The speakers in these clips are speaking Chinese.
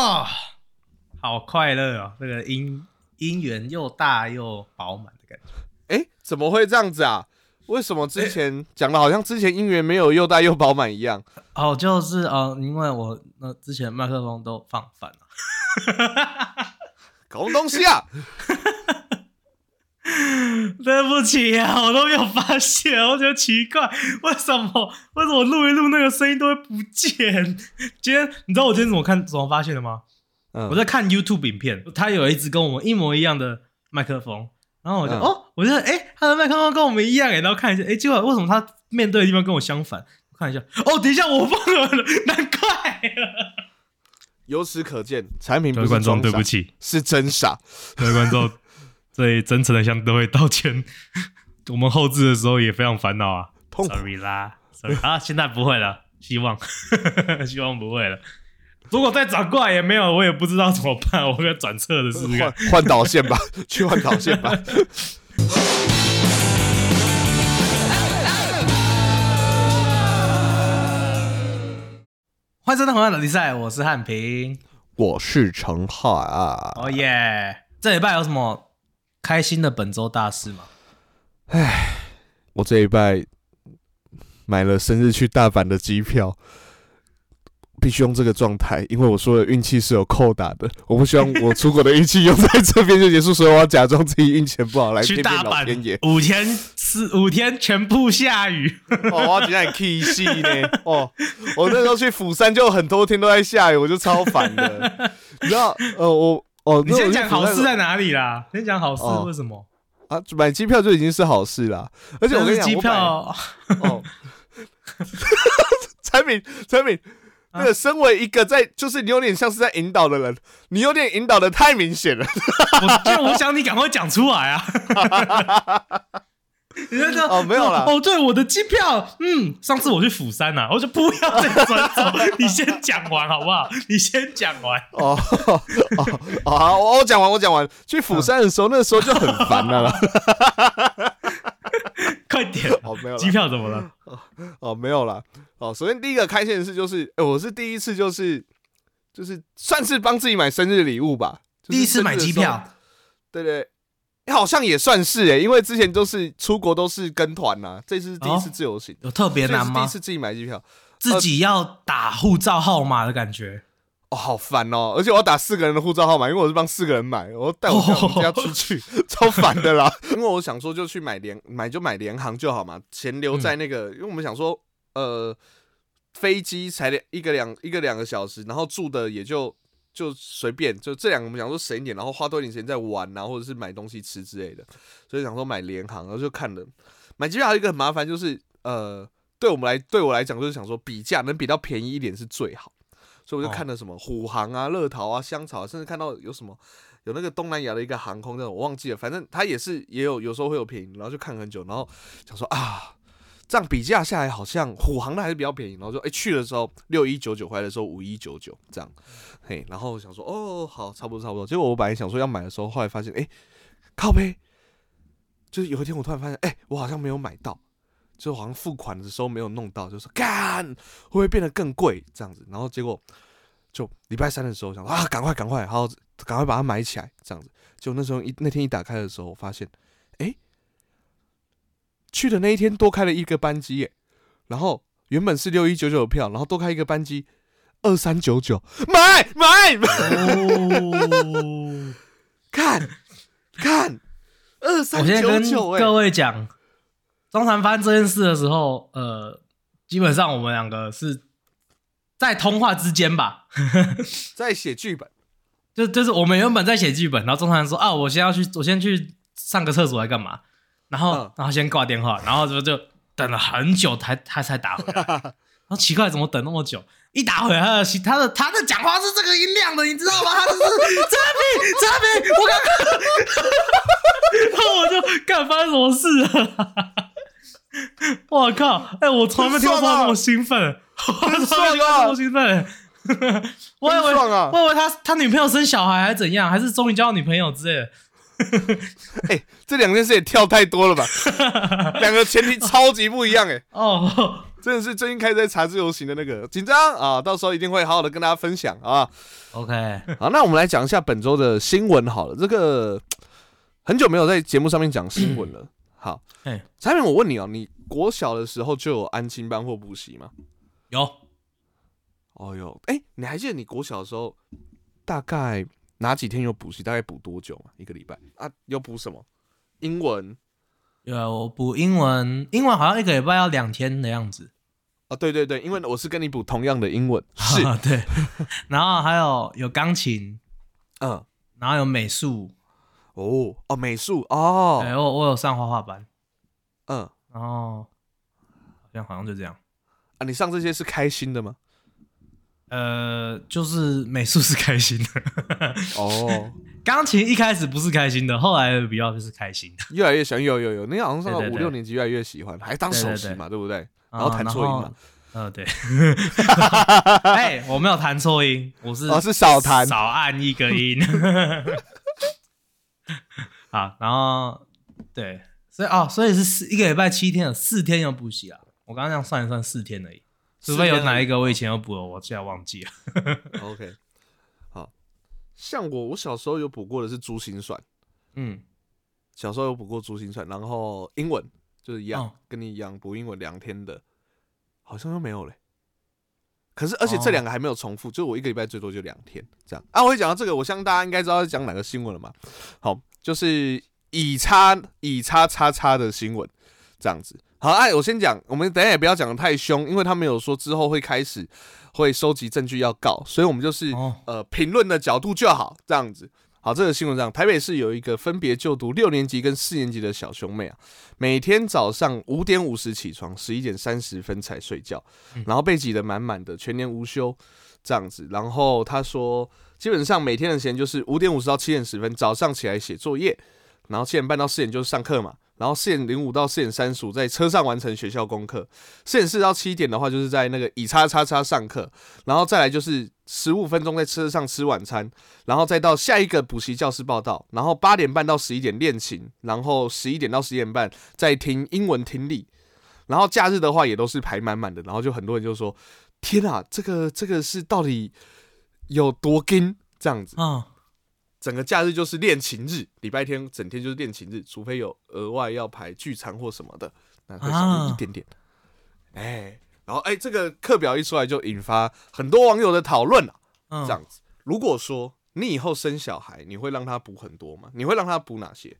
哦，好快乐哦！这个音音源又大又饱满的感觉。哎，怎么会这样子啊？为什么之前讲的好像之前音源没有又大又饱满一样？哦，就是哦，因为我那之前麦克风都放反了。搞东西啊！对不起啊，我都没有发现，我觉得奇怪，为什么为什么录一录那个声音都会不见？今天你知道我今天怎么看怎么发现的吗？嗯我在看 YouTube 影片，他有一只跟我们一模一样的麦克风，然后我就、嗯哦，我就哎、他的麦克风跟我们一样哎，然后看一下，哎、结果为什么他面对的地方跟我相反？我看一下，哦，等一下我忘了，难怪。由此可见，产品不各位观众，是装傻对不，起，是真傻。各位观众，最真诚的向各位道歉。我们后置的时候也非常烦恼啊痛苦，sorry 啦，sorry 啊，现在不会了，希望，希望不会了。如果再转过来也没有，我也不知道怎么办，我要转侧的试试看换。换导线吧，去换导线吧。欢迎收看《红暗的比赛》，我是汉平。我是陈汉啊，哦耶！这礼拜有什么开心的本周大事吗？我这一拜买了生日去大阪的机票，必须用这个状态，因为我说的运气是有扣打的，我不希望我出国的运气用在这边就结束，所以我要假装自己运气不好来 去大阪。五天四五天全部下雨，哦，我要讲点 key 戏呢。哦，我那时候去釜山就很多天都在下雨，我就超烦的。你知道，呃，我哦，你先讲好事在在哪里啦？先讲好事，哦为什么？啊，买机票就已经是好事啦。而且我跟你讲，机票哦，产品产品，啊那个身为一个在，就是你有点像是在引导的人，你有点引导的太明显了。我就我想你赶快讲出来啊！你那个哦没有啦哦，对，我的机票，嗯，上次我去釜山呐、啊，我就不要再转走，你先讲完好不好？你先讲完。哦哦哦，好，我我讲完，我讲完。去釜山的时候，那个时候就很烦了啦。快点，哦，没有机，票怎么了？哦，没有了。哦，首先第一个开心的事就是，哎，我是第一次，就是就是算是帮自己买生日礼物吧。就是第一次买机票，对对，欸好像也算是哎、因为之前都是出国都是跟团呐、这次是第一次哦自由行，有特别难吗？第一次自己买机票，自己要打护照号码的感觉。哦，好烦哦！而且我要打四个人的护照号码，因为我是帮四个人买，我要带我 家我们家出去，超烦的啦。因为我想说就去买联买就买联航就好嘛，钱留在那个，因为我们想说呃飞机才两一个两一个两个小时，然后住的也就就随便，就这两个我们想说省一点，然后花多一点时间在玩啊，或者是买东西吃之类的，所以想说买联航，然后就看了。买机票还有一个很麻烦就是呃。对我们来，对我来讲，就是想说比价能比到便宜一点是最好，所以我就哦。看了什么虎航啊、乐桃啊、香草啊，甚至看到有什么有那个东南亚的一个航空那种，我忘记了，反正它也是也有有时候会有便宜，然后就看很久，然后想说啊，这样比价下来好像虎航的还是比较便宜，然后就哎、去的时候六一九九，回来的时候五一九九这样，嘿，然后想说哦好差不多差不多，结果我本来想说要买的时候，后来发现哎、靠背，就是有一天我突然发现哎、我好像没有买到。就好像付款的时候没有弄到，就说干会不会变得更贵这样子？然后结果就礼拜三的时候想说啊，赶快赶快，好赶快把它买起来这样子。就那时候一那天一打开的时候，我发现哎、去的那一天多开了一个班机耶，然后原本是六一九九的票，然后多开一个班机二三九九，买买买，哦，看看二我三九九哎各，位讲，中传发生这件事的时候，呃，基本上我们两个是在通话之间吧，在写剧本。就就是我们原本在写剧本，然后中传说啊，我先要去，我先去上个厕所来干嘛？然后、嗯然后先挂电话，然后就就等了很久才他才打回来，然后奇怪怎么等那么久？一打回来，他的他的他的讲话是这个音量的，你知道吗？他就是差评差评，我刚刚，然后我就干发生什么事了？我靠！哎、我从来没听过他那么兴奋，我从来没听过他那么兴奋。我以为啊我以为他他女朋友生小孩还是怎样，还是终于交到女朋友之类的。这两件事也跳太多了吧？两个前提超级不一样哎、哦，真的是最近开始在查自由行的那个紧张啊，到时候一定会好好的跟大家分享啊。OK，好，那我们来讲一下本周的新闻好了。这个很久没有在节目上面讲新闻了。好，哎，产品，我问你哦，你国小的时候就有安亲班或补习吗？有哦哟，哎，你还记得你国小的时候大概哪几天有补习？大概补多久啊？一个礼拜啊？有补什么？英文有啊我补英文，英文好像一个礼拜要两天的样子。啊？对对对，因为我是跟你补同样的英文，是，对，然后还有有钢琴，嗯，然后有美术，哦哦，美术哦，对我我有上画画班，嗯然后好像好像就这样。啊，你上这些是开心的吗？呃，就是美术是开心的，哦，钢琴一开始不是开心的，后来比较就是开心的。越来越喜欢，有有有，你好像上到对对对五六年级越来越喜欢，还当首席嘛，对不对？然后啊弹错音嘛，呃，对，哎，我没有弹错音，我是哦是少弹少按一个音。好，然后对，所以哦，所以是四一个礼拜七天，有四天有补习啊。我刚刚这样算一算，四天而已，除非有哪一个我以前有补了，我现在忘记了。OK，好，像我，我小时候有补过的是珠心算，嗯，小时候有补过珠心算，然后英文就是一样，哦跟你一样补英文两天的，好像都没有嘞。可是，而且这哦两个还没有重复，就我一个礼拜最多就两天这样。啊，我会讲到这个，我相信大家应该知道在讲哪个新闻了嘛。好，就是以叉以叉叉叉的新闻这样子。好，哎，我先讲，我们等下也不要讲的太凶，因为他们有说之后会开始会收集证据要告，所以我们就是、哦，呃评论的角度就好，这样子。好，这个新闻这样，台北市有一个分别就读六年级跟四年级的小兄妹啊，每天早上五点五十起床，十一点三十分才睡觉，然后被挤得满满的，全年无休这样子。然后他说，基本上每天的时间就是五点五十到七点十分，早上起来写作业，然后七点半到四点就是上课嘛，然后四点零五到四点三十五在车上完成学校功课，四点四到七点的话就是在那个以叉叉叉上课，然后再来就是十五分钟在车上吃晚餐，然后再到下一个补习教室报道，然后八点半到十一点练琴，然后十一点到十一点半再听英文听力，然后假日的话也都是排满满的，然后就很多人就说：“天啊，这个这个是到底有多紧？”这样子，嗯，整个假日就是练琴日，礼拜天整天就是练琴日，除非有额外要排聚餐或什么的，那会少一点点。哎、然后哎、这个课表一出来就引发很多网友的讨论了。嗯这样子，如果说你以后生小孩，你会让他补很多吗？你会让他补哪些？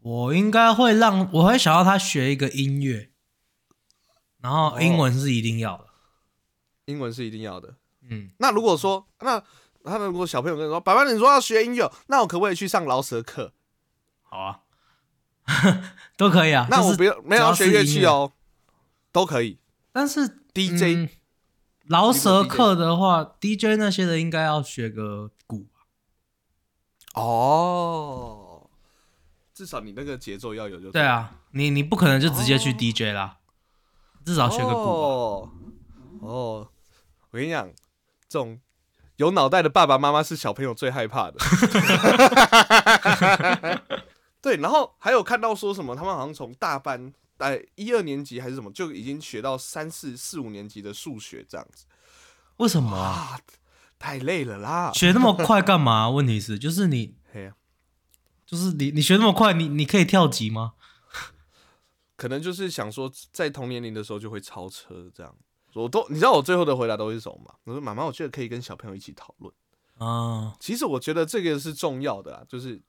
我应该会让，我会想要他学一个音乐，然后英文是一定要的。英文是一定要的。嗯，那如果说，那他如果小朋友跟你说，爸爸你说要学音乐，那我可不可以去上饶舌课？好啊，都可以啊。那我不要没有要学乐器哦，都可以。但是 DJ 嗯饶舌课的话，DJ 那些的应该要学个鼓吧。哦，至少你那个节奏要有就对。啊，你你不可能就直接去 DJ 啦，至少学个鼓吧。哦，哦，我跟你讲，这种有脑袋的爸爸妈妈是小朋友最害怕的。对，然后还有看到说什么，他们好像从大班，哎，一二年级还是什么，就已经学到三四四五年级的数学这样子。为什么太累了啦！学那么快干嘛？问题是，就是你，嘿就是你，你学那么快，你你可以跳级吗？可能就是想说，在同年龄的时候就会超车这样。我都你知道我最后的回答都是什么吗？我说妈妈，我觉得可以跟小朋友一起讨论。啊，其实我觉得这个是重要的啊，就是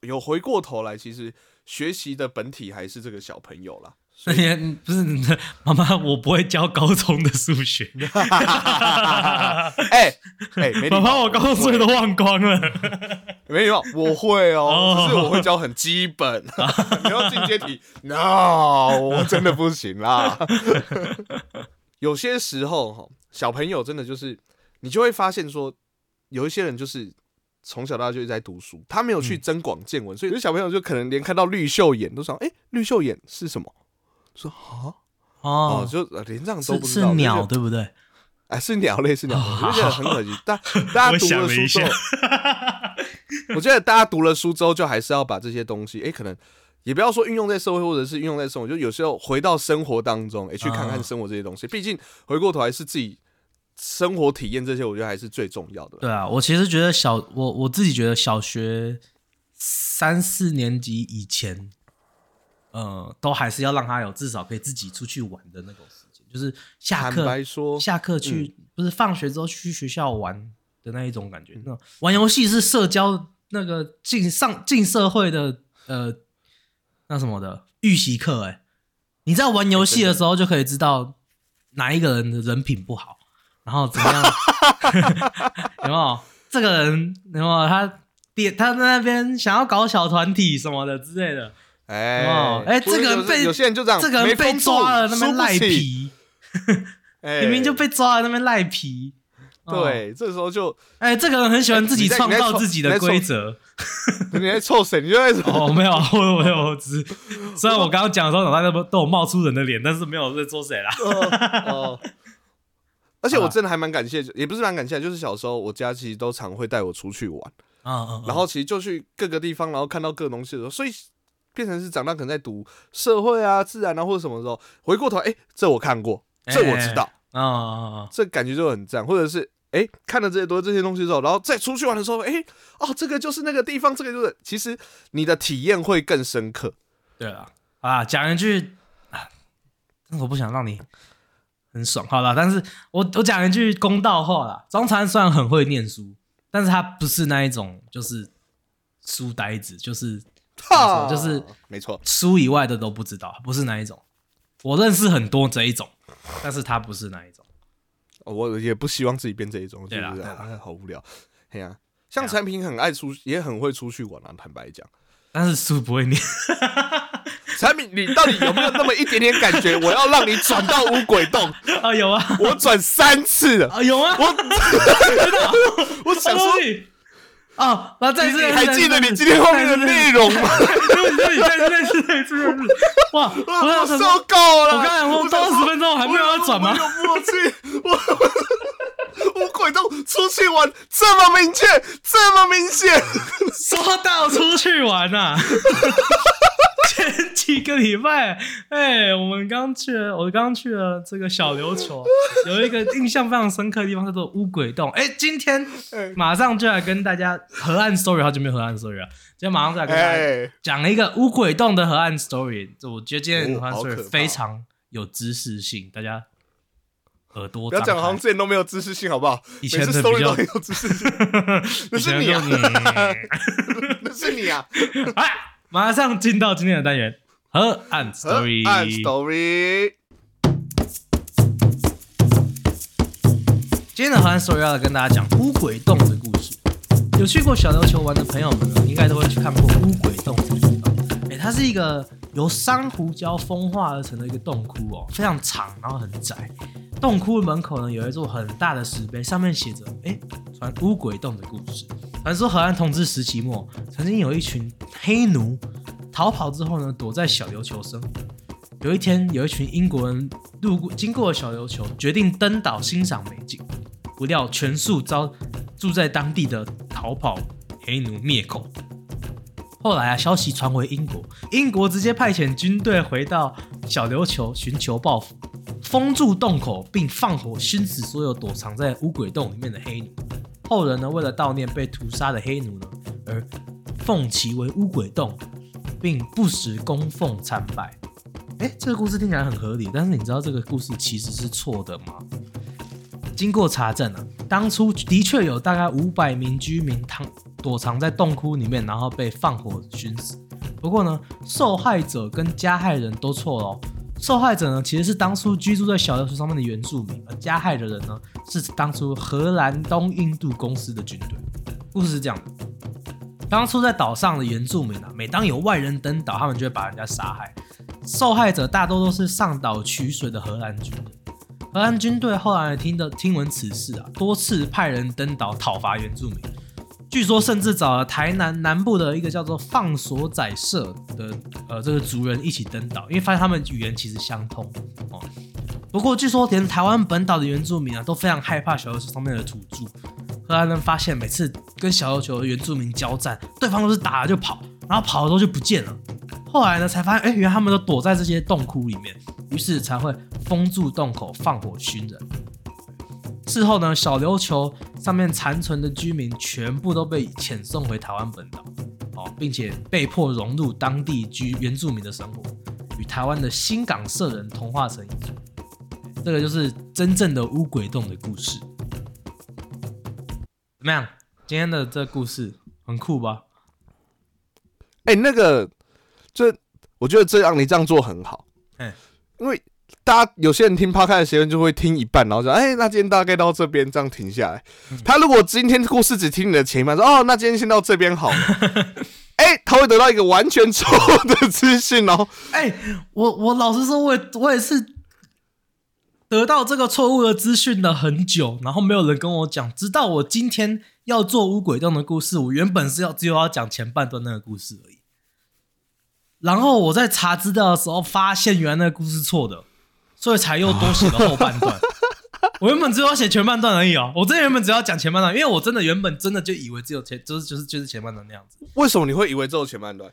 有回过头来，其实学习的本体还是这个小朋友啦。那你 不是 妈妈，我不会教高中的数学。哎 哎，妈妈，我高中数学都忘光了。没礼貌，我会哦，哦只是我会教很基本。你要进阶题，no，我真的不行啦。有些时候哈，小朋友真的就是，你就会发现说，有一些人就是从小到大就一直在读书，他没有去增广见闻，所以有些小朋友就可能连看到绿袖眼都想，哎、绿袖眼是什么？说啊哦哦，就呃连这样都不知道，是鸟对不对？哎，是鸟类，是鸟类，哦 我就觉得很可惜。大大家 我读了书之后，我觉得大家读了书之后，就还是要把这些东西，哎、可能也不要说运用在社会或者是运用在生活，就有时候回到生活当中，哎、去看看嗯生活这些东西。毕竟回过头来是自己生活体验这些，我觉得还是最重要的。对啊，我其实觉得小我我自己觉得小学三四年级以前，呃，都还是要让他有至少可以自己出去玩的那种时间，就是下课说，下课去、不是放学之后去学校玩的那一种感觉。那玩游戏是社交那个进上进社会的呃那什么的预习课哎、你在玩游戏的时候就可以知道哪一个人的人品不好，然后怎么样 有没有？这个人有没有他点他在那边想要搞小团体什么的之类的，哎哦哎不是这个人被有有些人就这样，这个人 被抓了那边赖，皮，哎明明就被抓了那边赖皮。哦对，这时候就哎、这个人很喜欢自己在创造自己的规则。你在臭谁？你就在哦，没有，我没有，我只是虽然我刚刚讲的时候脑袋都都有冒出人的脸，但是没有在说谁啦。哦。而且我真的还蛮感谢，也不是蛮感谢，就是小时候我家其实都常会带我出去玩，然后其实就去各个地方，然后看到各种东西的时候，所以变成是长大可能在读社会啊、自然啊或者什么时候，回过头，哎、这我看过，这我知道，嗯嗯嗯这感觉就很赞，或者是哎、看了这些多这些东西之后，然后再出去玩的时候，哎、哦，这个就是那个地方，这个就是，其实你的体验会更深刻。对了啊，讲一句啊，但我不想让你很爽，好了，但是我我讲一句公道话啦，张禅虽然很会念书，但是他不是那一种就是书呆子，就是哈，就是没错，书以外的都不知道，不是那一种。我认识很多这一种，但是他不是那一种。我也不希望自己变这一种，就是啊，好无聊。嘿呀、像产品很爱出，也很会出去玩啊。坦白讲，但是书不会念，产品你到底有没有那么一点点感觉？我要让你转到五鬼洞，啊，有啊，我转三次了，啊有啊，我 我想说，你哦，然后再你次，还记得你今天后面的内容吗？对对对，再次，再次，再次，再次，哇！我受够了。我刚才我多二十分钟还没有要转吗我？有默契，我 我鬼洞出去玩这么明确，这么明显。说到出去玩呐、前几个礼拜，哎、我们刚去了，我刚去了这个小琉球，有一个印象非常深刻的地方叫做乌鬼洞。哎、今天马上就来跟大家河岸 story，好久没有河岸 story 了，今天马上就来跟大家哎，讲一个乌鬼洞的河岸 story。这我觉得今天的河岸 story 非常有知识性，大家耳朵不要讲好像之前都没有知识性，好不好？以前的比较有知识性，那是你啊，那是你啊。哎，马上进到今天的单元河岸河 story。岸 story，今天的河岸 story 要跟大家讲乌鬼洞的故事。有去过小琉球玩的朋友们呢，应该都会去看过乌鬼洞这个地方。哎，它是一个由珊瑚礁风化而成的一个洞窟哦，非常长，然后很窄。洞窟门口呢有一座很大的石碑，上面写着“哎，传乌鬼洞的故事”。传说荷兰统治时期末，曾经有一群黑奴逃跑之后呢，躲在小琉球生活。有一天，有一群英国人路过经过小琉球，决定登岛欣赏美景，不料全数遭住在当地的逃跑黑奴灭口。后来啊，消息传回英国，英国直接派遣军队回到小琉球寻求报复，封住洞口，并放火熏死所有躲藏在乌鬼洞里面的黑奴。后人呢，为了悼念被屠杀的黑奴呢，而奉其为乌鬼洞，并不时供奉参拜。哎，这个故事听起来很合理，但是你知道这个故事其实是错的吗？经过查证啊，当初的确有大概五百名居民藏躲藏在洞窟里面，然后被放火熏死。不过呢，受害者跟加害人都错了、受害者呢，其实是当初居住在小琉球上面的原住民，而加害的人呢，是当初荷兰东印度公司的军队。故事是这样的：当初在岛上的原住民啊，每当有外人登岛，他们就会把人家杀害。受害者大多都是上岛取水的荷兰军人。荷兰军队后来听的听闻此事啊，多次派人登岛讨伐原住民。据说甚至找了台南南部的一个叫做放所仔社的呃这个族人一起登岛，因为发现他们语言其实相通哦。不过据说连台湾本岛的原住民啊都非常害怕小琉球上面的土著。荷兰人发现每次跟小琉球的原住民交战，对方都是打了就跑，然后跑了之后就不见了。后来呢，才发现，哎、原来他们都躲在这些洞窟里面，于是才会封住洞口，放火熏人。事后呢，小琉球上面残存的居民全部都被遣送回台湾本岛，哦，并且被迫融入当地居原住民的生活，与台湾的新港社人同化成一族。这个就是真正的乌鬼洞的故事。怎么样？今天的这故事很酷吧？哎、那个，这我觉得这样你这样做很好，哎因为大家有些人听 podcast 的学员就会听一半，然后说，哎、那今天大概到这边，这样停下来。嗯他如果今天故事只听你的前一半，说，哦，那今天先到这边好了，哎、他会得到一个完全错误的资讯哦。哎、我我老实说，我也我也是得到这个错误的资讯了很久，然后没有人跟我讲，直到我今天要做乌鬼洞的故事，我原本是要只有要讲前半段那个故事而已。然后我在查资料的时候，发现原来那个故事错的，所以才又多写了后半段。我原本只有要写前半段而已哦，我真的原本只要讲前半段，因为我真的原本真的就以为只有前，就是就是就是前半段那样子。为什么你会以为只有前半段？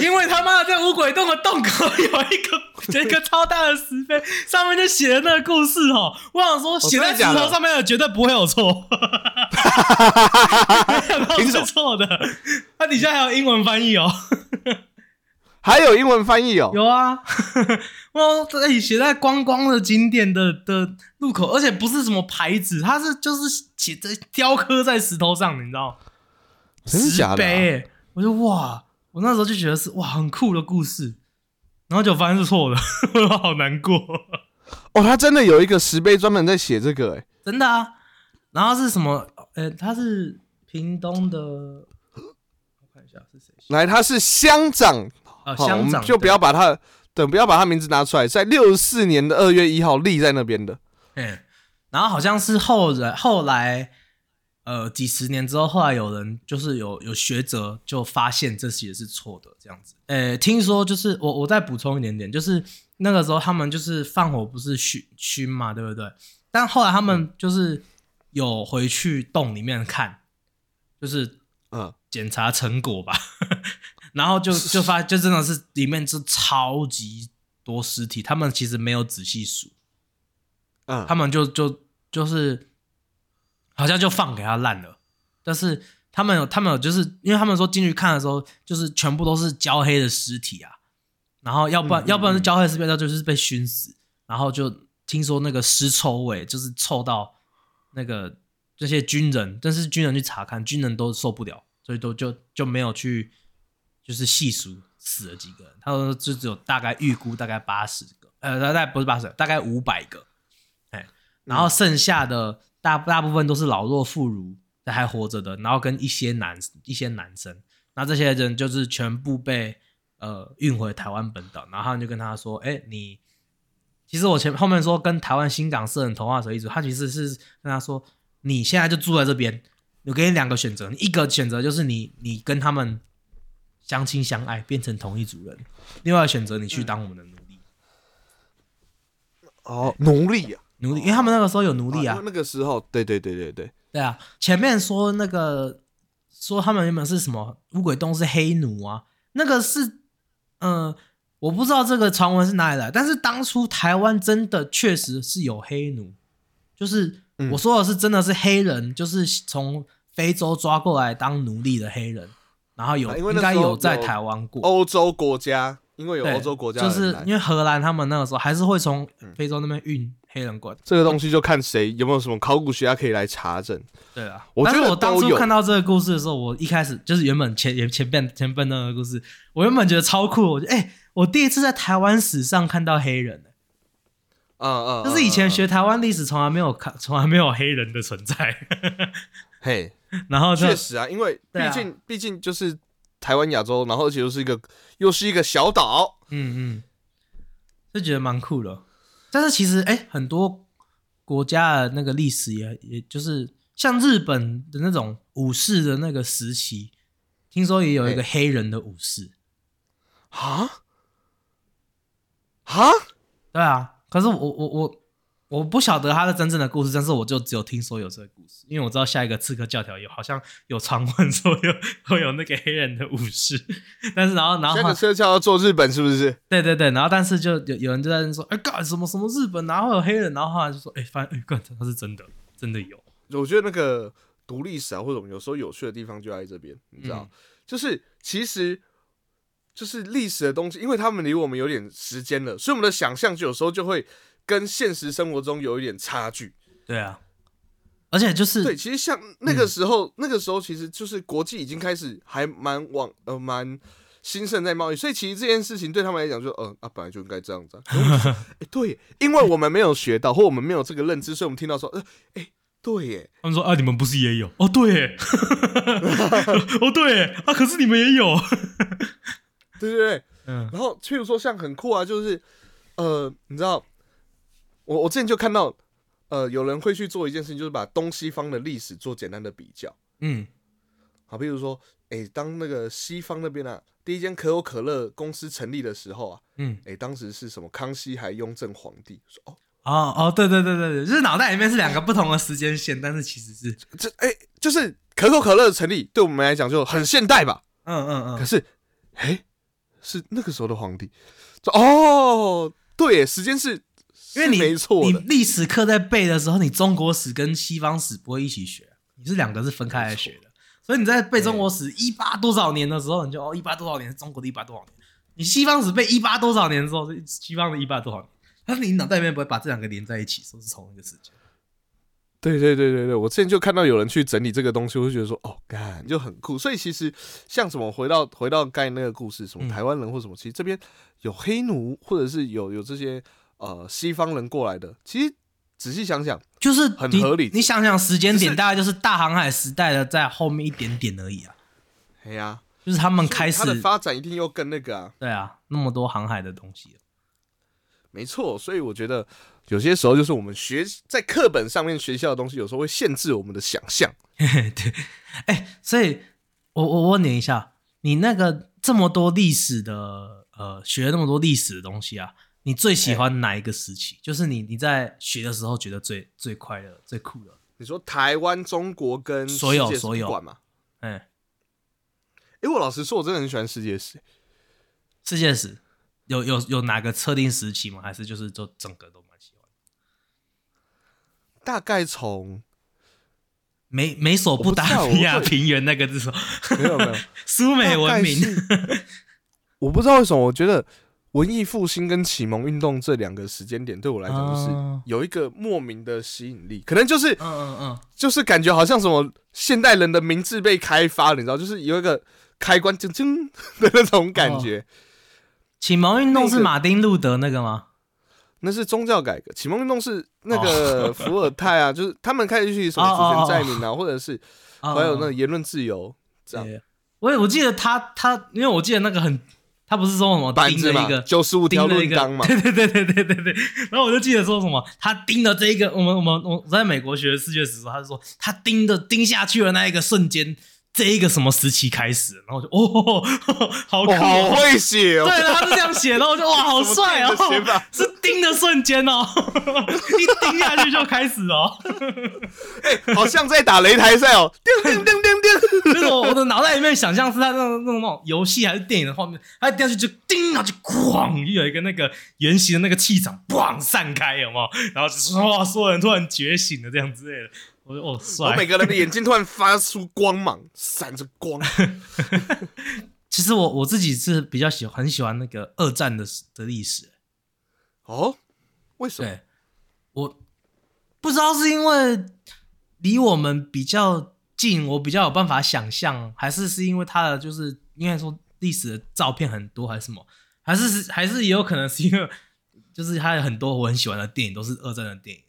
因为他妈的在五鬼洞的洞口有一个有一个超大的石碑，上面就写了那个故事哦。我想说，写在石头上面的绝对不会有错，没想到凭什么是错的。它底下还有英文翻译哦，还有英文翻译哦。有啊。我这里写在观光的景点的的路口，而且不是什么牌子，它是就是写在雕刻在石头上，你知道？真的假的啊石碑欸我就哇，我那时候就觉得是哇很酷的故事，然后就发现是错的，我好难过，哦，他真的有一个石碑专门在写这个、哎，真的啊。然后是什么？呃，他是屏东的，我看一下是谁写？来，他是乡长，呃，乡长们就不要把他等，不要把他名字拿出来，在六十四年的二月一号立在那边的。嗯，然后好像是后来后来，呃，几十年之后，后来有人就是有有学者就发现这些是错的，这样子。呃，听说就是我我再补充一点点，就是那个时候他们就是放火不是熏熏嘛，对不对？但后来他们就是有回去洞里面看，就是嗯，检查成果吧，然后就 就发就真的是里面是超级多尸体，他们其实没有仔细数。嗯，他们就就就是好像就放给他烂了，但是他们有他们有就是因为他们说进去看的时候，就是全部都是焦黑的尸体啊，然后要不然、嗯嗯要不然是焦黑的尸体，那就是被熏死，然后就听说那个尸臭味就是臭到那个这些军人，但是军人去查看，军人都受不了，所以都就就没有去就是细数死了几个人，他说就只有大概预估大概八十个，呃，大概不是八十，大概五百个。哎然后剩下的大大部分都是老弱妇孺还活着的，然后跟一些男一些男生，那这些人就是全部被呃运回台湾本岛，然后他们就跟他说：“哎，你其实我前后面说跟台湾新港社人同化者一组，他其实是跟他说，你现在就住在这边，我给你两个选择，你一个选择就是你你跟他们相亲相爱变成同一族人，另外选择你去当我们的奴隶，哦，奴隶啊，奴隶，因为他们那个时候有奴隶啊那个时候，对对对对对，对啊，前面说那个说他们原本是什么乌鬼洞是黑奴啊，那个是呃我不知道这个传闻是哪里来，但是当初台湾真的确实是有黑奴，就是嗯。我说的是真的是黑人，就是从非洲抓过来当奴隶的黑人，然后有、应该有在台湾过，欧洲国家，因为有对欧洲国家就是因为荷兰他们那个时候还是会从嗯。非洲那边运黑人过来。这个东西就看谁有没有什么考古学家可以来查证。对啊，我觉得但是我当初看到这个故事的时候，我一开始就是原本前前半前半那个故事，我原本觉得超酷，我觉得哎、我第一次在台湾史上看到黑人、嗯嗯，就是以前嗯，学台湾历史从来没有看，从来没有黑人的存在，嘿，然后就确实啊，因为毕竟毕竟就是台湾亚洲，然后而且又是一个 又是一个小岛，嗯嗯，就觉得蛮酷的。但是其实哎、很多国家的那个历史也也就是像日本的那种武士的那个时期，听说也有一个黑人的武士。啊？啊，对啊，可是我我我我不晓得他的真正的故事，但是我就只有听说有这个故事，因为我知道下一个刺客教条有好像有传闻 说有会有那个黑人的武士，但是然后然后下后个车就要做日本是不是？对对对，然后但是就有有人就在那说，哎干什么什么日本哪会有黑人，然后后来就说，哎发现哎干他是真的真的有，我觉得那个读历史啊，或者我们有时候有趣的地方就在这边，你知道，嗯就是其实就是历史的东西，因为他们离我们有点时间了，所以我们的想象就有时候就会跟现实生活中有一点差距。对啊，而且就是对，其实像那个时候，那个时候其实就是国际已经开始还蛮往呃蛮兴盛在贸易，所以其实这件事情对他们来讲就，呃啊本来就应该这样子、啊。对，因为我们没有学到，或我们没有这个认知，所以我们听到说，呃，哎、对耶，他们说啊，你们不是也有？哦，对耶，哦对耶，啊，可是你们也有，对对对。嗯然后譬如说像很酷啊，就是呃，你知道，我我之前就看到，呃，有人会去做一件事情，就是把东西方的历史做简单的比较。嗯好，比如说，哎、当那个西方那边啊，第一间可口可乐公司成立的时候啊，嗯，哎、当时是什么康熙还雍正皇帝，说哦，哦哦，对对对对对，就是脑袋里面是两个不同的时间线，但是其实是，这哎、就是可口可乐的成立，对我们来讲就很现代吧。嗯嗯嗯，可是，哎、是那个时候的皇帝，说哦，对耶，时间，是因为你你没错的，历史课在背的时候，你中国史跟西方史不会一起学，你是两个是分开来学的。所以你在背中国史一八多少年的时候，你就哦一八多少年是中国的一八多少年，你西方史背一八多少年的时候是西方的一八多少年，但是你脑袋里面不会把这两个连在一起，说是同一个时间。对对对对对，我之前就看到有人去整理这个东西，我就觉得说，哦，干就很酷。所以其实像什么回到回到刚才那个故事，什么嗯台湾人或什么，其实这边有黑奴，或者是有有这些呃西方人过来的，其实仔细想想，就是很合理你想想时间点，大概就是大航海时代的在后面一点点而已啊。哎呀，就是他们开始它的发展一定又更那个啊，对啊，那么多航海的东西。没错。所以我觉得有些时候就是我们学在课本上面学校的东西，有时候会限制我们的想象。对，哎、所以我我问你一下，你那个这么多历史的呃，学了那么多历史的东西啊，你最喜欢哪一个时期？就是你你在学的时候觉得最最快乐、最酷的。你说台湾、中国跟所有所有？哎、哎，我老实说，我真的很喜欢世界史。世界史有有有哪个特定时期吗？还是就是就整个都蛮喜欢？大概从美美索不达米亚平原那个是什么？没有没有 苏美文明。我不知道为什么，我觉得文艺复兴跟启蒙运动这两个时间点对我来讲，就是哦。有一个莫名的吸引力，可能就是嗯嗯嗯，就是感觉好像什么现代人的名字被开发了，你知道，就是有一个开关铮铮的那种感觉。启蒙运动是马丁路德那个吗？那是宗教改革，启蒙运动是那个伏尔泰啊，就是他们开始去什么主权在民啊，或者是哦还有那个言论自由这样，我也我记得他他，因为我记得那个很，他不是说什么盯了一个，九十五条盯了一个论纲嘛，对对对对对对对。然后我就记得说什么，他盯的这一个，我们我们我在美国学世界史的时候，他就说他盯的盯下去的那一个瞬间，这一个什么时期开始，然后我就 哦，好酷、哇，好哦。会写哦，对，他是这样写，然后我就哇，好帅哦是盯的瞬间哦，一盯下去就开始哦。好像在打擂台赛哦，叮叮叮叮叮。就是我我的脑袋里面想象是他那种那种那种游戏还是电影的画面，他掉下去就叮，然后就哐，就有一个那个圆形的那个气场砰散开，有没有？然后就是哇，所有人突然觉醒了这样之类的，我就哦我每。个人的眼睛突然发出光芒，闪着光。其实我我自己是比较喜欢很喜欢那个二战的的历史，哦，为什么？对我不知道是因为离我们比较近，我比较有办法想象，还是是因为他的就是应该说历史的照片很多，还是什么？还是是还是也有可能是因为就是他有很多我很喜欢的电影都是二战的电影。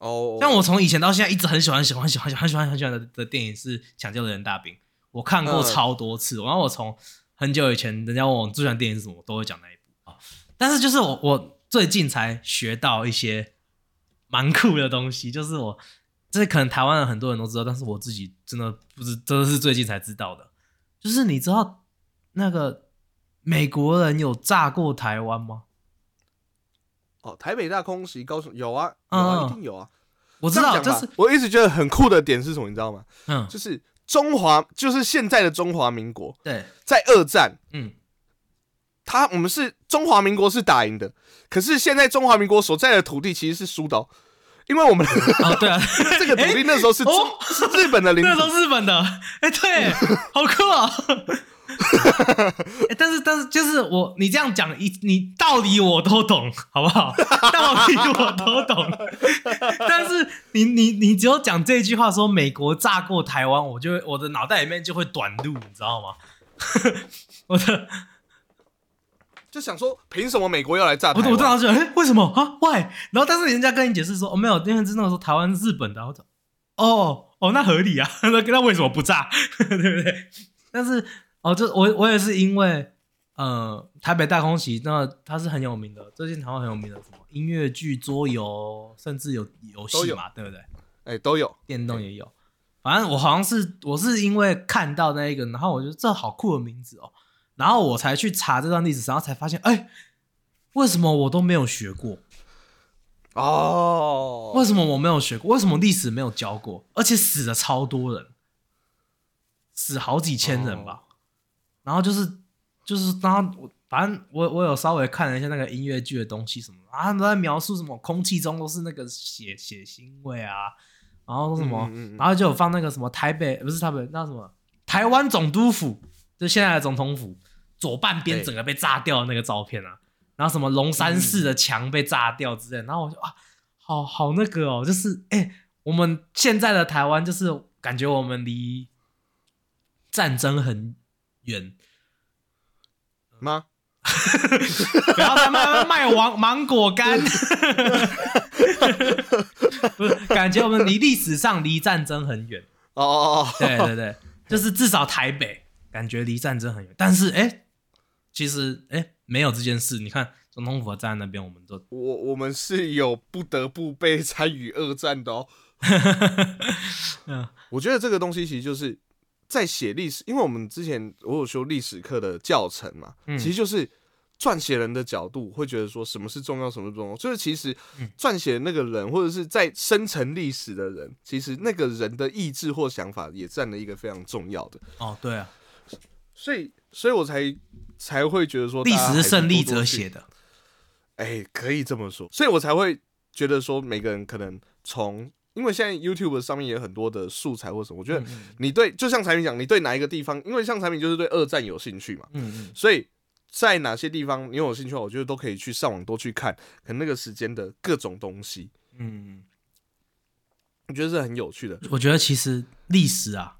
哦，像我从以前到现在一直很喜欢、喜欢、喜欢、喜欢、喜欢、很喜欢的的电影是《抢救的人大兵》，我看过超多次。然后我从很久以前，人家问我最喜欢电影是什么，我都会讲那一部啊。但是就是我我最近才学到一些蛮酷的东西，就是我这可能台湾的很多人都知道，但是我自己真的不知，真的是最近才知道的。就是你知道那个美国人有炸过台湾吗？哦，台北大空袭，高雄有啊，有啊，嗯一定有啊。我知道，就是我一直觉得很酷的点是什么，你知道吗？嗯，就是中华，就是现在的中华民国，对，在二战，嗯，他我们是中华民国是打赢的，可是现在中华民国所在的土地其实是输的哦，因为我们哦，对啊，这个土地那时候是中、日本的领土那时，候日本的，哎、对，好酷啊、哎 但是但是就是我你这样讲一你道理我都懂，好不好？道理我都懂，但是你你你只有讲这句话说美国炸过台湾，我就会我的脑袋里面就会短路，你知道吗？我的就想说凭什么美国要来炸台我我湾？当时就哎、为什么啊？Why？然后但是人家跟你解释说哦没有，因为是那个时候台湾是日本的，我说哦哦那合理啊，那那为什么不炸？对不对？但是哦，这我我也是因为呃台北大空袭，那它是很有名的，最近台湾很有名的什么音乐剧、桌游，甚至有游戏嘛，对不对？哎、都有，电动也有。反正我好像是我是因为看到那一个，然后我觉得这好酷的名字哦，然后我才去查这段历史，然后才发现，哎，为什么我都没有学过？哦，为什么我没有学过？为什么历史没有教过？而且死了超多人，死好几千人吧。然后就是就是，然后我反正我我有稍微看了一下那个音乐剧的东西什么的，啊，他们都在描述什么空气中都是那个血血腥味啊，然后说什么，嗯嗯嗯然后就有放那个什么台北不是台北那什么台湾总督府，就现在的总统府左半边整个被炸掉的那个照片啊，然后什么龙山寺的墙被炸掉之类的，然后我就啊，好好那个哦，就是哎、我们现在的台湾就是感觉我们离战争很远，吗？不要再卖卖芒芒果干，不是感觉我们离历史上离战争很远。哦哦哦，对对对，就是至少台北感觉离战争很远，但是哎、其实哎、没有这件事。你看总统府站在那边，我们都我我们是有不得不被参与二战的哦。嗯我觉得这个东西其实就是在写历史，因为我们之前我有修历史课的教程嘛，嗯其实就是撰写人的角度会觉得说什么是重要，什么是不重要。就是其实嗯撰写那个人，或者是在生成历史的人，其实那个人的意志或想法也占了一个非常重要的。哦对啊，所以，所以我才才会觉得说，历史是胜利者者写的。哎，可以这么说，所以我才会觉得说，每个人可能从，因为现在 YouTube 上面也有很多的素材或什么，我觉得嗯你对，就像产品讲，你对哪一个地方，因为像产品就是对二战有兴趣嘛，嗯嗯。所以在哪些地方你有兴趣我觉得都可以去上网多去看，可能那个时间的各种东西，嗯，我觉得是很有趣的。我觉得其实历史啊，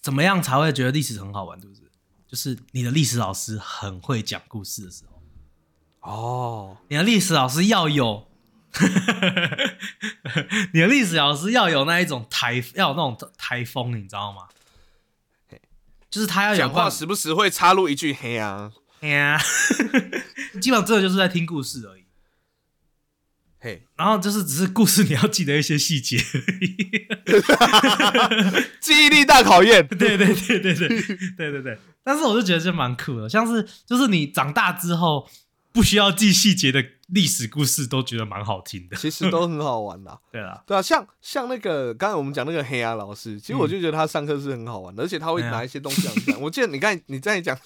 怎么样才会觉得历史很好玩，对不对？就是你的历史老师很会讲故事的时候，哦，你的历史老师要有，你的历史老师要有那一种台，要有那种台风，你知道吗？就是他要有讲话办时不时会插入一句“嘿啊嘿呀，基本上真的就是在听故事而已。”，嘿，然后就是只是故事，你要记得一些细节。记忆力大考验。对对对对对对对对。但是我就觉得这蛮酷的，像是就是你长大之后不需要记细节的历史故事，都觉得蛮好听的。其实都很好玩啦。对啊，对啊，像像那个刚才我们讲那个黑鸭老师，其实我就觉得他上课是很好玩的，而且他会拿一些东西来讲。我记得你刚才你在讲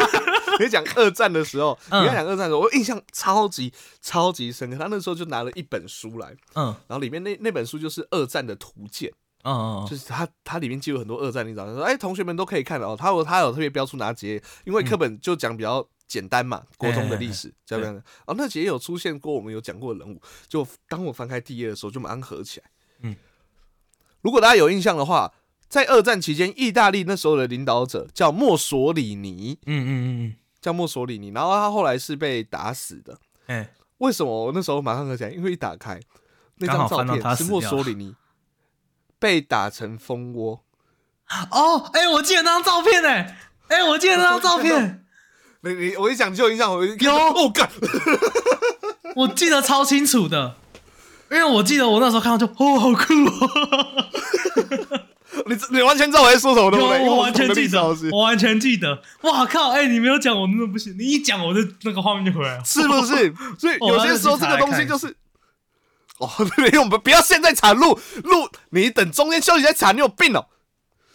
你讲二战的时候，嗯你在讲二战的时候，我印象超级超级深刻。他那时候就拿了一本书来，嗯然后里面那那本书就是二战的图鉴，嗯嗯就是他他里面记录很多二战历史。他说，哎，同学们都可以看的哦。他有他有特别标出哪几页，因为课本就讲比较简单嘛，国中的历史这样的。哦，那几页有出现过我们有讲过的人物，就当我翻开第一页的时候，就马上合起来。嗯，如果大家有印象的话，在二战期间，意大利那时候的领导者叫墨索里尼，嗯嗯嗯嗯，叫墨索里尼，然后他后来是被打死的。哎，为什么我那时候马上合起来？因为一打开那张照片是墨索里尼被打成蜂窝。哦，哎，我记得那张照片，哎，哎，我记得那张照片，你你我一讲就有印象，我有哦干，我记得超清楚的，因为我记得我那时候看到就，哦，好酷哦，你你完全知道我在说什么，对不对？因为有我完全记得，我完全记得。哇靠！哎、你没有讲，我真的不行。你一讲，我的那个画面就回来了。是不是？所以哦有些时候这个东西就是。哦，对，我们不要现在产录录，你等中间休息再产，你有病哦！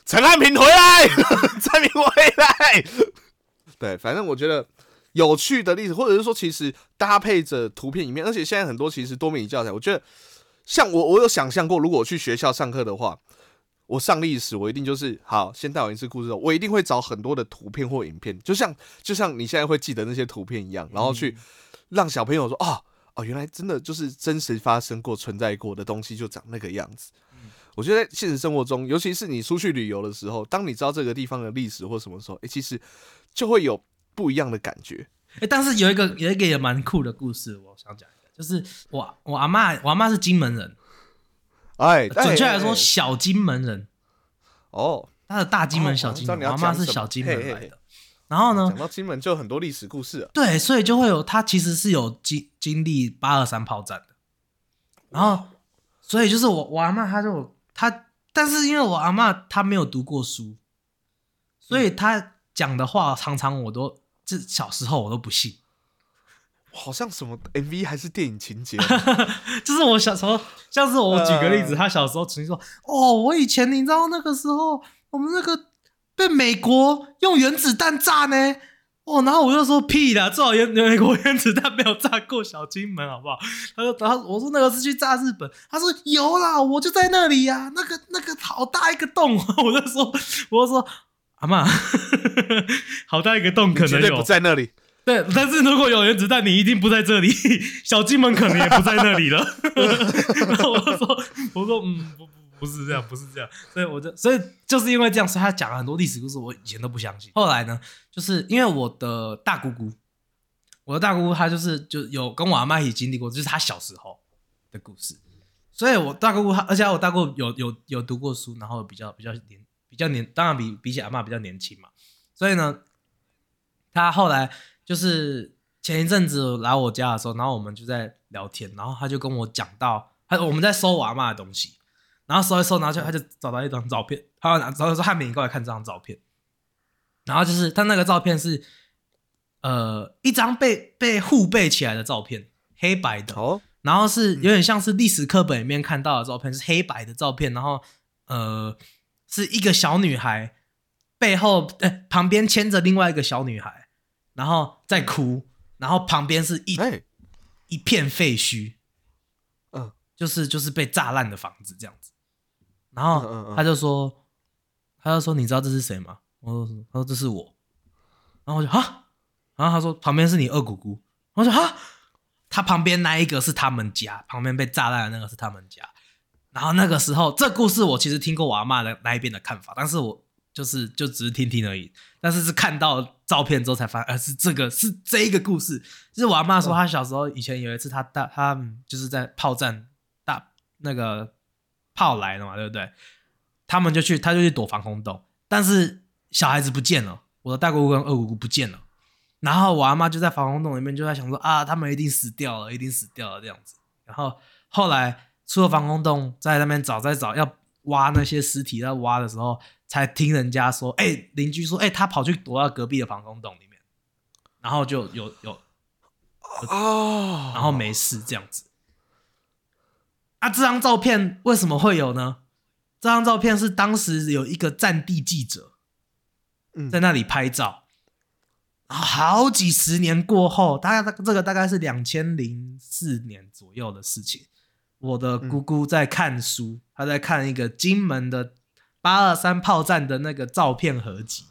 陈汉平回来，陈汉平回来。对，反正我觉得有趣的例子，或者是说，其实搭配着图片影片，而且现在很多其实多媒体教材，我觉得像我，我有想象过，如果我去学校上课的话，我上历史，我一定就是好，先带完一次故事后，我一定会找很多的图片或影片，就像就像你现在会记得那些图片一样，然后去让小朋友说，哦哦，原来真的就是真实发生过、存在过的东西，就长那个样子。我觉得在现实生活中，尤其是你出去旅游的时候，当你知道这个地方的历史或什么时候，诶，其实就会有不一样的感觉。哎、但是有一个有一个也蛮酷的故事，我想讲一下，就是我我阿妈，我阿妈是金门人，哎，准确来说小金门人，哦，他的大金门、小金门，哦我阿妈是小金门嘿嘿嘿。来的。然后呢讲，到金门就有很多历史故事啊。对，所以就会有他其实是有经经历八二三炮战的，然后所以就是我我阿妈她就她，但是因为我阿妈她没有读过书，所以她讲的话常常我都这小时候我都不信，好像什么 MV 还是电影情节，就是我小时候，像是我举个例子，呃他小时候曾经说，哦，我以前你知道那个时候我们那个被美国用原子弹炸呢。哦，然后我就说屁啦，最好原美国原子弹没有炸过小金门，好不好？他说，然后我说那个是去炸日本，他说有啦，我就在那里呀、那个那个好大一个洞，我就说，我就说阿妈，好大一个洞，可能有绝对不在那里。对，但是如果有原子弹，你一定不在这里，小金门可能也不在那里了。然后我就说，我说，嗯，不不不是这样，不是这样，所以我就，所以就是因为这样，所以他讲了很多历史故事，我以前都不相信。后来呢，就是因为我的大姑姑，我的大姑姑她就是就有跟我阿妈一起经历过，就是她小时候的故事，所以我大姑姑她，而且我大姑有有有读过书，然后比较比较年比较年，当然比比起阿妈比较年轻嘛，所以呢，他后来。就是前一阵子来我家的时候，然后我们就在聊天，然后他就跟我讲到，他我们在收我阿妈的东西，然后收一收，然后就他就找到一张照片，他拿找说汉敏，你过来看这张照片，然后就是他那个照片是呃一张被被互背起来的照片，黑白的，哦，然后是有点像是历史课本里面看到的照片，是黑白的照片，然后呃是一个小女孩背后哎、旁边牵着另外一个小女孩。然后在哭，然后旁边是一、哎，一片废墟，嗯，就是就是被炸烂的房子这样子。然后嗯他就说，他就说你知道这是谁吗？我说他说这是我，然后我就哈，然后他说旁边是你二姑姑，我说哈，他旁边那一个是他们家，旁边被炸烂的那个是他们家。然后那个时候，这故事我其实听过我阿妈的那一边的看法，但是我就是就只是听听而已。但是是看到照片之后才发现，呃，是这个是这一个故事。就是我阿妈说，她小时候以前有一次她，大她就是在炮战大那个炮来了嘛，对不对？他们就去，他就去躲防空洞，但是小孩子不见了，我的大姑姑跟二姑姑不见了。然后我阿妈就在防空洞里面就在想说啊，他们一定死掉了，一定死掉了这样子。然后后来出了防空洞，在那边找，在找要挖那些尸体，在挖的时候，才听人家说，哎、邻居说，哎、他跑去躲到隔壁的防空洞里面，然后就有有，哦，然后没事这样子。啊，这张照片为什么会有呢？这张照片是当时有一个战地记者嗯在那里拍照，然后好几十年过后，大概这个大概是两千零四年左右的事情。我的姑姑在看书，她在看一个金门的八二三炮战的那个照片合集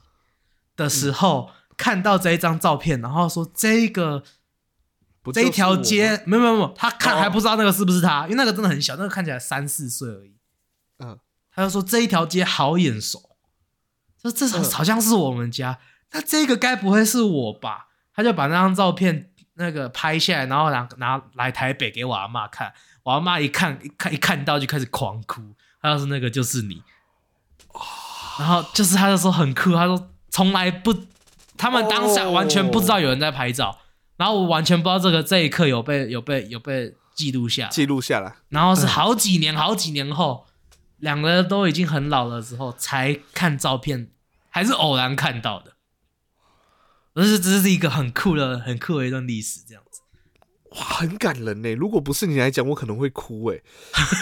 的时候，看到这一张照片，然后说这个这一条街，没有没有没有，她看哦还不知道那个是不是他，因为那个真的很小，那个看起来三四岁而已。嗯，他就说这一条街好眼熟，说这好嗯好像是我们家，那这个该不会是我吧？她就把那张照片那个拍下来，然后拿拿来台北给我阿妈看，我阿妈一看一看一看到就开始狂哭，他就说那个就是你，然后就是她就说很酷，她说从来不，他们当下完全不知道有人在拍照，然后我完全不知道这个这一刻有被有被有被记录下，记录下来，然后是好几年好几年后，两个人都已经很老了之后才看照片，还是偶然看到的。而是这是一个很酷的、很酷的一段历史，这样子。哇，很感人呢。如果不是你来讲，我可能会哭哎。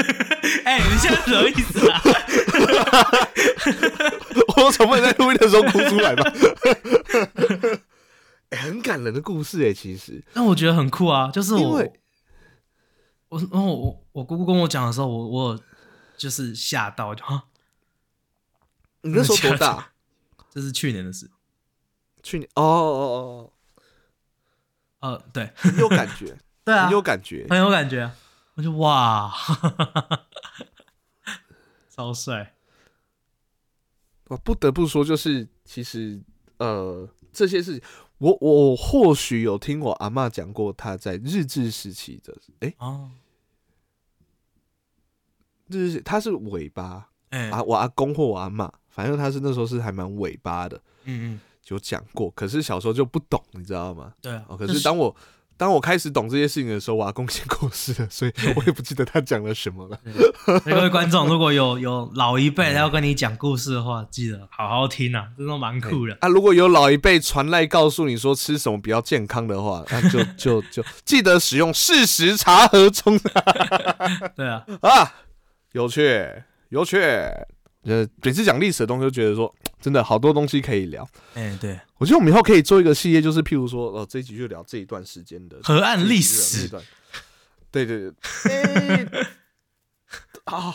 哎，你现在什么意思啊？我总不能在录音的时候哭出来吧？哎，很感人的故事哎，其实。那我觉得很酷啊，就是我，我，然后我我姑姑跟我讲的时候，我我就是吓到，就啊，你那时候多大？这是去年的事。去年哦哦哦哦，呃，对，很有感觉，对啊，很有感觉，很有感觉。我就哇，超帅！我不得不说，就是其实呃，这些事情，我我或许有听我阿妈讲过，她在日治时期的，哎哦，日治他是尾巴哎，啊，我阿公或我阿妈，反正他是那时候是还蛮尾巴的，嗯嗯，有讲过。可是小时候就不懂，你知道吗？对啊。哦，可是当我当我开始懂这些事情的时候，我阿公先过世了，所以我也不记得他讲了什么了。各位观众，如果有有老一辈要跟你讲故事的话，记得好好听啊，真的蛮酷的。啊，如果有老一辈传来告诉你说吃什么比较健康的话，那就就就记得使用事实茶盒中。对啊，啊，有趣有趣。呃，每次讲历史的东西，就觉得说真的好多东西可以聊。哎，对，我觉得我们以后可以做一个系列，就是譬如说，哦，这一集就聊这一段时间的河岸历这史。对对对，哎 啊，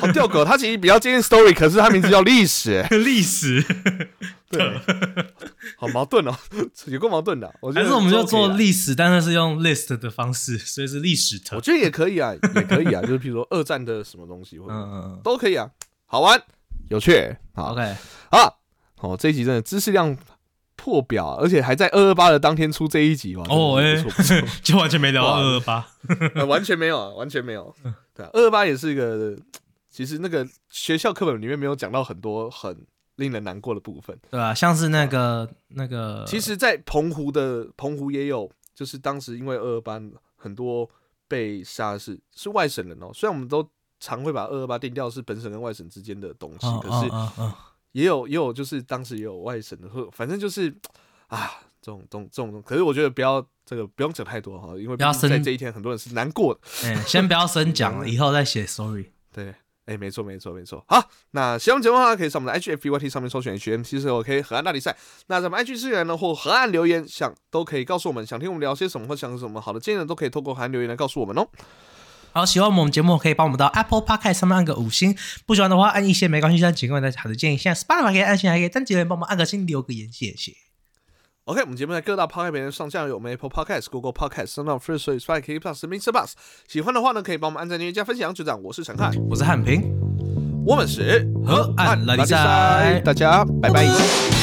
好吊狗，他其实比较接近 story，可是他名字叫历史，哎历史，对，好矛盾哦，有够矛盾的。我觉得还是我们就做历史，但是是用 list 的方式，所以是历史特。我觉得也可以啊，也可以啊，就是譬如说二战的什么东西，或者嗯嗯都可以啊，好玩有趣。嗯好，OK，啊，哦，这一集真的知识量破表啊，而且还在二二八的当天出这一集哇！哦真的是不错不错。就完全没聊二二八。呃，完全没有啊，完全没有。对啊，二二八也是一个，其实那个学校课本里面没有讲到很多很令人难过的部分。对啊，像是那个那个，其实，在澎湖的澎湖也有，就是当时因为二二八很多被杀的是是外省人哦。虽然我们都常会把二二八定调是本省跟外省之间的东西，嗯，可是也有也有就是当时也有外省的，或反正就是啊这种这种这种，可是我觉得不要这个不用讲太多哈，因为不要毕竟在生这一天很多人是难过的。嗯，哎，先不要深讲 了，以后再写 sorry。对，哎，没错，没错，没错。好，那喜欢节目的话，可以上我们的 H F B Y T 上面搜寻 H M T 是 OK 河岸大比赛。那咱们 IG 资源呢，或河岸留言，想都可以告诉我们，想听我们聊些什么，或想有什么好的建议呢，都可以透过河岸留言来告诉我们哦。好，喜欢我们节目可以帮我们到 Apple Podcast 上面按个五星，不喜欢的话按一些没关系，但请各位大家好的建议。现在 Spotify 可以按星，还可以单击留言帮我们按个星，留个言，谢谢。OK，我们节目在各大 Podcast 平台上架，有我们 Apple Podcast、Google Podcast、s o u n Free、Spotify、Plus、Mr. Bus。喜欢的话呢，可以帮我们按赞、订阅、加分享。就这样，我是陈汉，我是汉平，我们是河岸拉力赛大家拜拜。